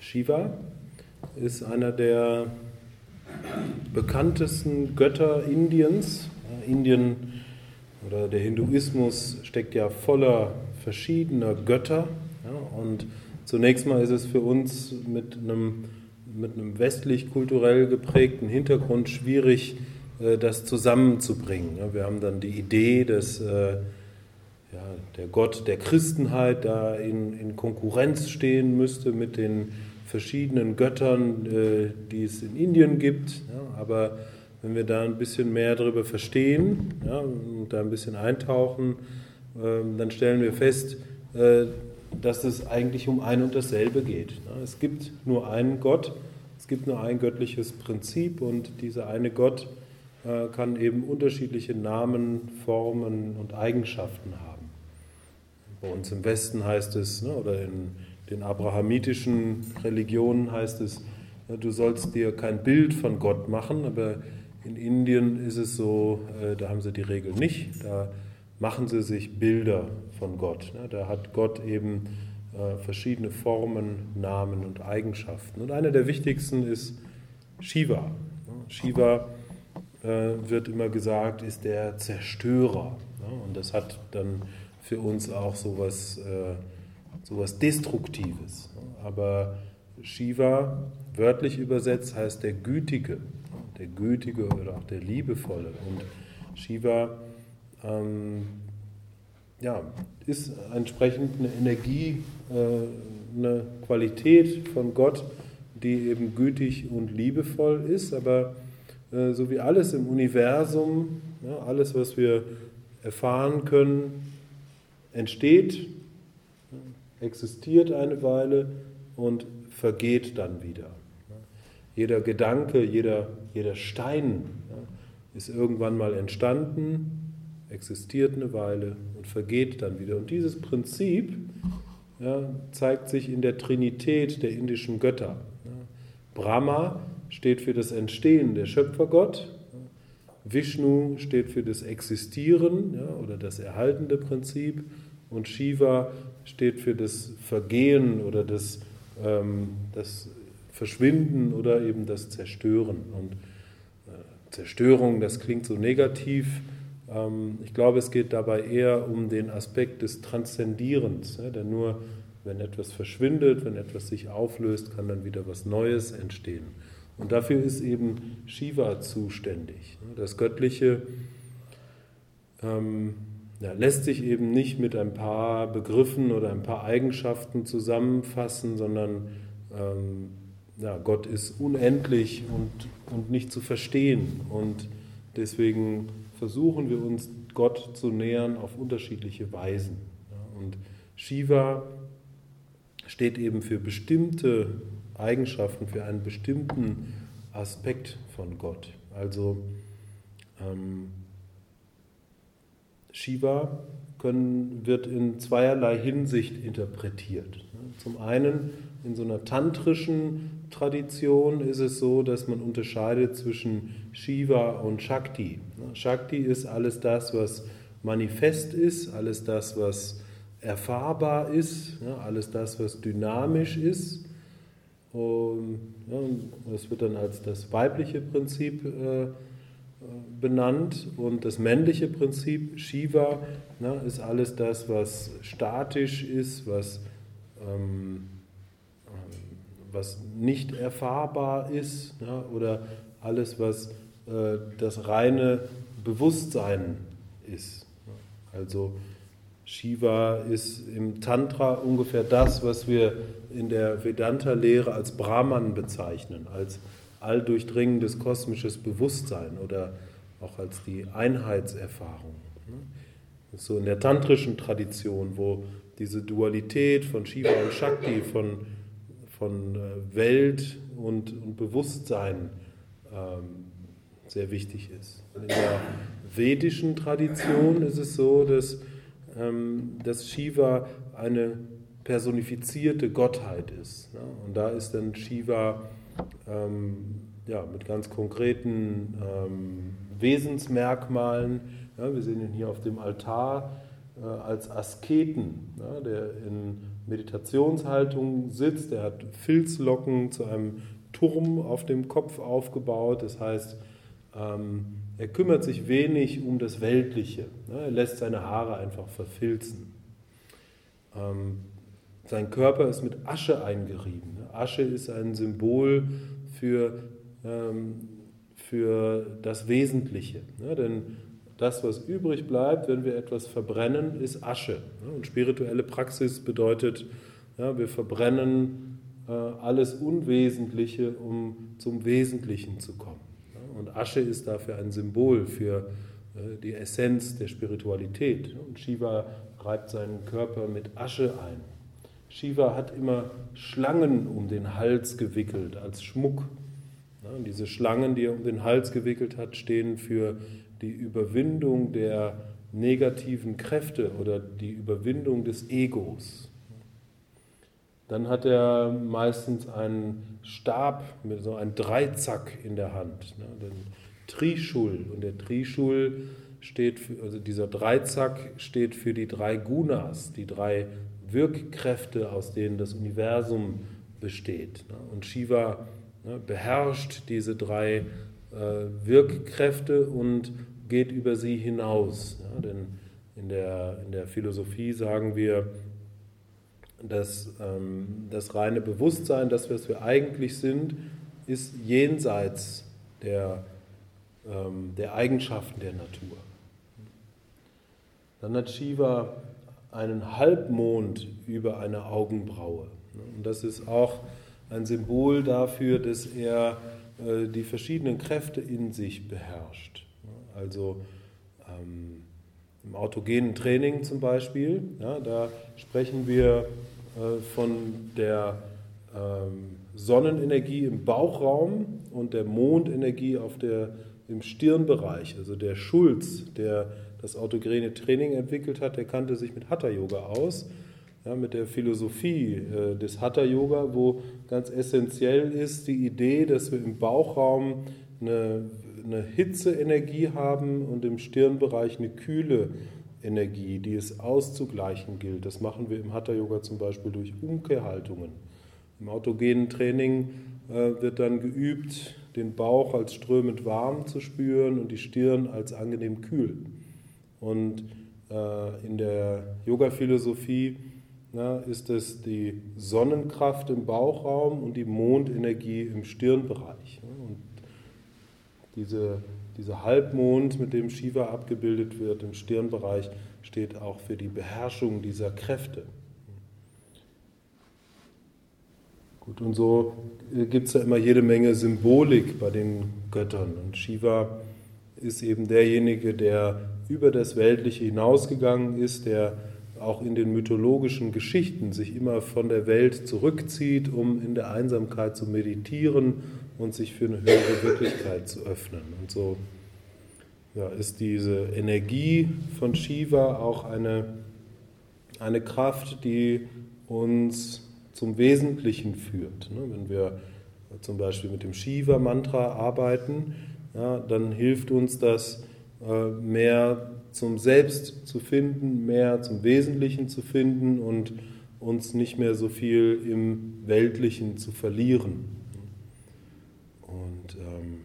Shiva ist einer der bekanntesten Götter Indiens. Indien oder der Hinduismus steckt ja voller verschiedener Götter. Und zunächst mal ist es für uns mit einem, mit einem westlich-kulturell geprägten Hintergrund schwierig, äh, das zusammenzubringen. Wir haben dann die Idee, dass äh, ja, der Gott der Christenheit da in, in Konkurrenz stehen müsste mit den verschiedenen Göttern, äh, die es in Indien gibt. Ja, aber wenn wir da ein bisschen mehr darüber verstehen ja, und da ein bisschen eintauchen, äh, dann stellen wir fest, äh, dass es eigentlich um ein und dasselbe geht. Ja, es gibt nur einen Gott, es gibt nur ein göttliches Prinzip und dieser eine Gott äh, kann eben unterschiedliche Namen, Formen und Eigenschaften haben. Bei uns im Westen heißt es, ne, oder in den abrahamitischen Religionen heißt es, du sollst dir kein Bild von Gott machen, aber in Indien ist es so, äh, da haben sie die Regel nicht, da machen sie sich Bilder von Gott. Ne? Da hat Gott eben äh, verschiedene Formen, Namen und Eigenschaften. Und einer der wichtigsten ist Shiva. Ne? Shiva äh, wird immer gesagt, ist der Zerstörer. Ne? Und das hat dann für uns auch so was sowas Destruktives. Aber Shiva, wörtlich übersetzt, heißt der Gütige, der Gütige oder auch der Liebevolle. Und Shiva ähm, ja, ist entsprechend eine Energie, äh, eine Qualität von Gott, die eben gütig und liebevoll ist, aber äh, so wie alles im Universum, ja, alles, was wir erfahren können, entsteht existiert eine Weile und vergeht dann wieder. Jeder Gedanke, jeder, jeder Stein ist irgendwann mal entstanden, existiert eine Weile und vergeht dann wieder. Und dieses Prinzip ja, zeigt sich in der Trinität der indischen Götter. Brahma steht für das Entstehen, der Schöpfergott. Vishnu steht für das Existieren ja, oder das erhaltende Prinzip und Shiva steht für das Vergehen oder das, ähm, das Verschwinden oder eben das Zerstören. Und äh, Zerstörung, das klingt so negativ. Ähm, ich glaube, es geht dabei eher um den Aspekt des Transzendierens, ja, denn nur wenn etwas verschwindet, wenn etwas sich auflöst, kann dann wieder was Neues entstehen. Und dafür ist eben Shiva zuständig. Das Göttliche ähm, ja, lässt sich eben nicht mit ein paar Begriffen oder ein paar Eigenschaften zusammenfassen, sondern ähm, ja, Gott ist unendlich und, und nicht zu verstehen. Und deswegen versuchen wir uns Gott zu nähern auf unterschiedliche Weisen. Und Shiva steht eben für bestimmte Eigenschaften, für einen bestimmten Aspekt von Gott. Also ähm, Shiva können, wird in zweierlei Hinsicht interpretiert. Zum einen in so einer tantrischen Tradition ist es so, dass man unterscheidet zwischen Shiva und Shakti. Shakti ist alles das, was manifest ist, alles das, was erfahrbar ist, alles das, was dynamisch ist. Und das wird dann als das weibliche Prinzip äh, benannt und das männliche Prinzip Shiva ne, ist alles das, was statisch ist, was, ähm, ähm, was nicht erfahrbar ist ne, oder alles, was äh, das reine Bewusstsein ist. Also Shiva ist im Tantra ungefähr das, was wir in der Vedanta-Lehre als Brahman bezeichnen, als alldurchdringendes kosmisches Bewusstsein oder auch als die Einheitserfahrung. Ist so in der tantrischen Tradition, wo diese Dualität von Shiva und Shakti, von, von äh, Welt und, und Bewusstsein ähm, sehr wichtig ist. In der vedischen Tradition ist es so, dass, ähm, dass Shiva eine personifizierte Gottheit ist. Ne? Und da ist dann Shiva ähm, ja, mit ganz konkreten ähm, Wesensmerkmalen. Ja, wir sehen ihn hier auf dem Altar äh, als Asketen, ja, der in Meditationshaltung sitzt. Er hat Filzlocken zu einem Turm auf dem Kopf aufgebaut. Das heißt, ähm, er kümmert sich wenig um das Weltliche. Ne? Er lässt seine Haare einfach verfilzen. Ähm, sein Körper ist mit Asche eingerieben. Ne? Asche ist ein Symbol für, ähm, für das Wesentliche. Ne? Denn das, was übrig bleibt, wenn wir etwas verbrennen, ist Asche. Und spirituelle Praxis bedeutet, ja, wir verbrennen äh, alles Unwesentliche, um zum Wesentlichen zu kommen. Und Asche ist dafür ein Symbol für äh, die Essenz der Spiritualität. Und Shiva reibt seinen Körper mit Asche ein. Shiva hat immer Schlangen um den Hals gewickelt als Schmuck. Und diese Schlangen, die er um den Hals gewickelt hat, stehen für die Überwindung der negativen Kräfte oder die Überwindung des Egos. Dann hat er meistens einen Stab, mit so einem Dreizack in der Hand, ne, den Trishul. Und der Trishul steht, für, also dieser Dreizack steht für die drei Gunas, die drei Wirkkräfte, aus denen das Universum besteht. Ne. Und Shiva ne, beherrscht diese drei äh, Wirkkräfte und geht über sie hinaus. Denn in der, in der Philosophie sagen wir, dass ähm, das reine Bewusstsein, das, was wir eigentlich sind, ist jenseits der, ähm, der Eigenschaften der Natur. Dann hat Shiva einen Halbmond über einer Augenbraue. Und das ist auch ein Symbol dafür, dass er äh, die verschiedenen Kräfte in sich beherrscht. Also ähm, im autogenen Training zum Beispiel, ja, da sprechen wir äh, von der ähm, Sonnenenergie im Bauchraum und der Mondenergie auf der, im Stirnbereich. Also der Schulz, der das autogene Training entwickelt hat, der kannte sich mit Hatha-Yoga aus, ja, mit der Philosophie äh, des Hatha-Yoga, wo ganz essentiell ist die Idee, dass wir im Bauchraum eine, eine Hitzeenergie haben und im Stirnbereich eine kühle Energie, die es auszugleichen gilt. Das machen wir im Hatha-Yoga zum Beispiel durch Umkehrhaltungen. Im autogenen Training äh, wird dann geübt, den Bauch als strömend warm zu spüren und die Stirn als angenehm kühl. Und äh, in der Yoga-Philosophie ist es die Sonnenkraft im Bauchraum und die Mondenergie im Stirnbereich. Und diese, dieser Halbmond, mit dem Shiva abgebildet wird im Stirnbereich, steht auch für die Beherrschung dieser Kräfte. Gut, und so gibt es ja immer jede Menge Symbolik bei den Göttern. Und Shiva ist eben derjenige, der über das Weltliche hinausgegangen ist, der auch in den mythologischen Geschichten sich immer von der Welt zurückzieht, um in der Einsamkeit zu meditieren und sich für eine höhere Wirklichkeit zu öffnen. Und so ja, ist diese Energie von Shiva auch eine, eine Kraft, die uns zum Wesentlichen führt. Ne? Wenn wir zum Beispiel mit dem Shiva-Mantra arbeiten, ja, dann hilft uns das, mehr zum Selbst zu finden, mehr zum Wesentlichen zu finden und uns nicht mehr so viel im Weltlichen zu verlieren. Und ähm,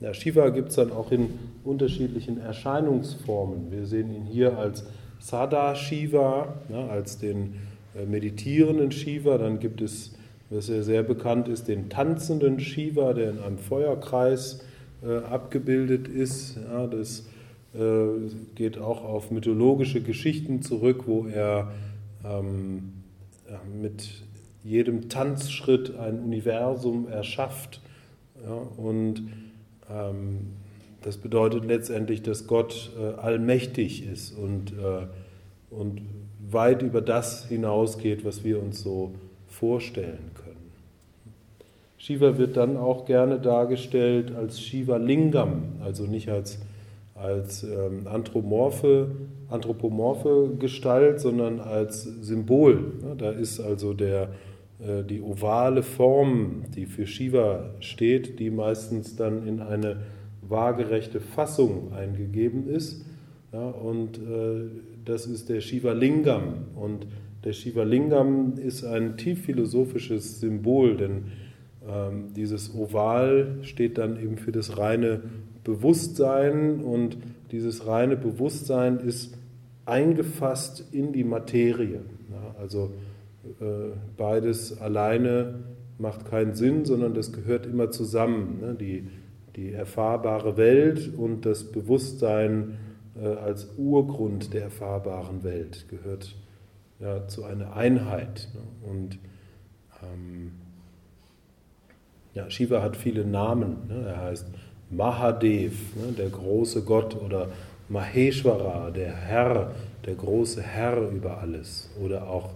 ja, Shiva gibt es dann auch in unterschiedlichen Erscheinungsformen. Wir sehen ihn hier als Sada Shiva, ja, als den äh, meditierenden Shiva. Dann gibt es, was ja sehr bekannt ist, den tanzenden Shiva, der in einem Feuerkreis äh, abgebildet ist. Ja, das äh, geht auch auf mythologische Geschichten zurück, wo er ähm, mit jedem Tanzschritt ein Universum erschafft ja, und ähm, das bedeutet letztendlich, dass Gott äh, allmächtig ist und, äh, und weit über das hinausgeht, was wir uns so vorstellen können. Shiva wird dann auch gerne dargestellt als Shiva Lingam, also nicht als, als ähm, anthropomorphe, anthropomorphe Gestalt, sondern als Symbol. Da ist also der, äh, die ovale Form, die für Shiva steht, die meistens dann in eine waagerechte Fassung eingegeben ist. Ja, und äh, das ist der Shiva Lingam. Und der Shiva Lingam ist ein tief philosophisches Symbol, denn ähm, dieses Oval steht dann eben für das reine Bewusstsein und dieses reine Bewusstsein ist eingefasst in die Materie. Ja, also äh, beides alleine macht keinen Sinn, sondern das gehört immer zusammen. Ne? Die, die erfahrbare Welt und das Bewusstsein äh, als Urgrund der erfahrbaren Welt gehört ja, zu einer Einheit. Ne? Und ähm, ja, Shiva hat viele Namen. Ne? Er heißt Mahadev, ne? der große Gott, oder Maheshwara, der Herr, der große Herr über alles. Oder auch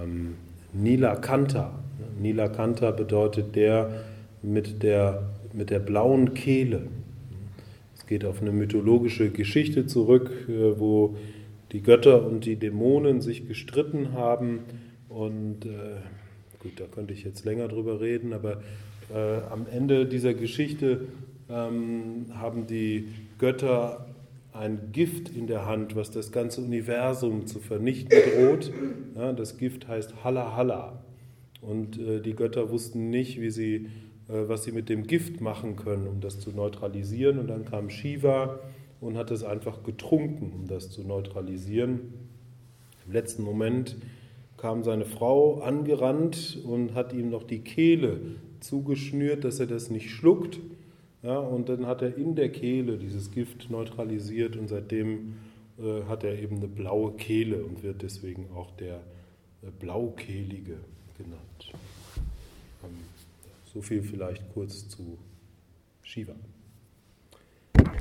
ähm, Nilakanta. Ne? Nilakanta bedeutet der mit der, mit der blauen Kehle. Es geht auf eine mythologische Geschichte zurück, äh, wo die Götter und die Dämonen sich gestritten haben. Und äh, gut, da könnte ich jetzt länger drüber reden, aber äh, am Ende dieser Geschichte ähm, haben die Götter ein Gift in der Hand, was das ganze Universum zu vernichten droht. Ja, das Gift heißt Halla Halla. Und äh, die Götter wussten nicht, wie sie, äh, was sie mit dem Gift machen können, um das zu neutralisieren. Und dann kam Shiva und hat es einfach getrunken, um das zu neutralisieren. Im letzten Moment kam seine Frau angerannt und hat ihm noch die Kehle zugeschnürt, dass er das nicht schluckt. Ja, und dann hat er in der Kehle dieses Gift neutralisiert und seitdem äh, hat er eben eine blaue Kehle und wird deswegen auch der äh, Blaukehlige genannt. Ähm, so viel vielleicht kurz zu Shiva.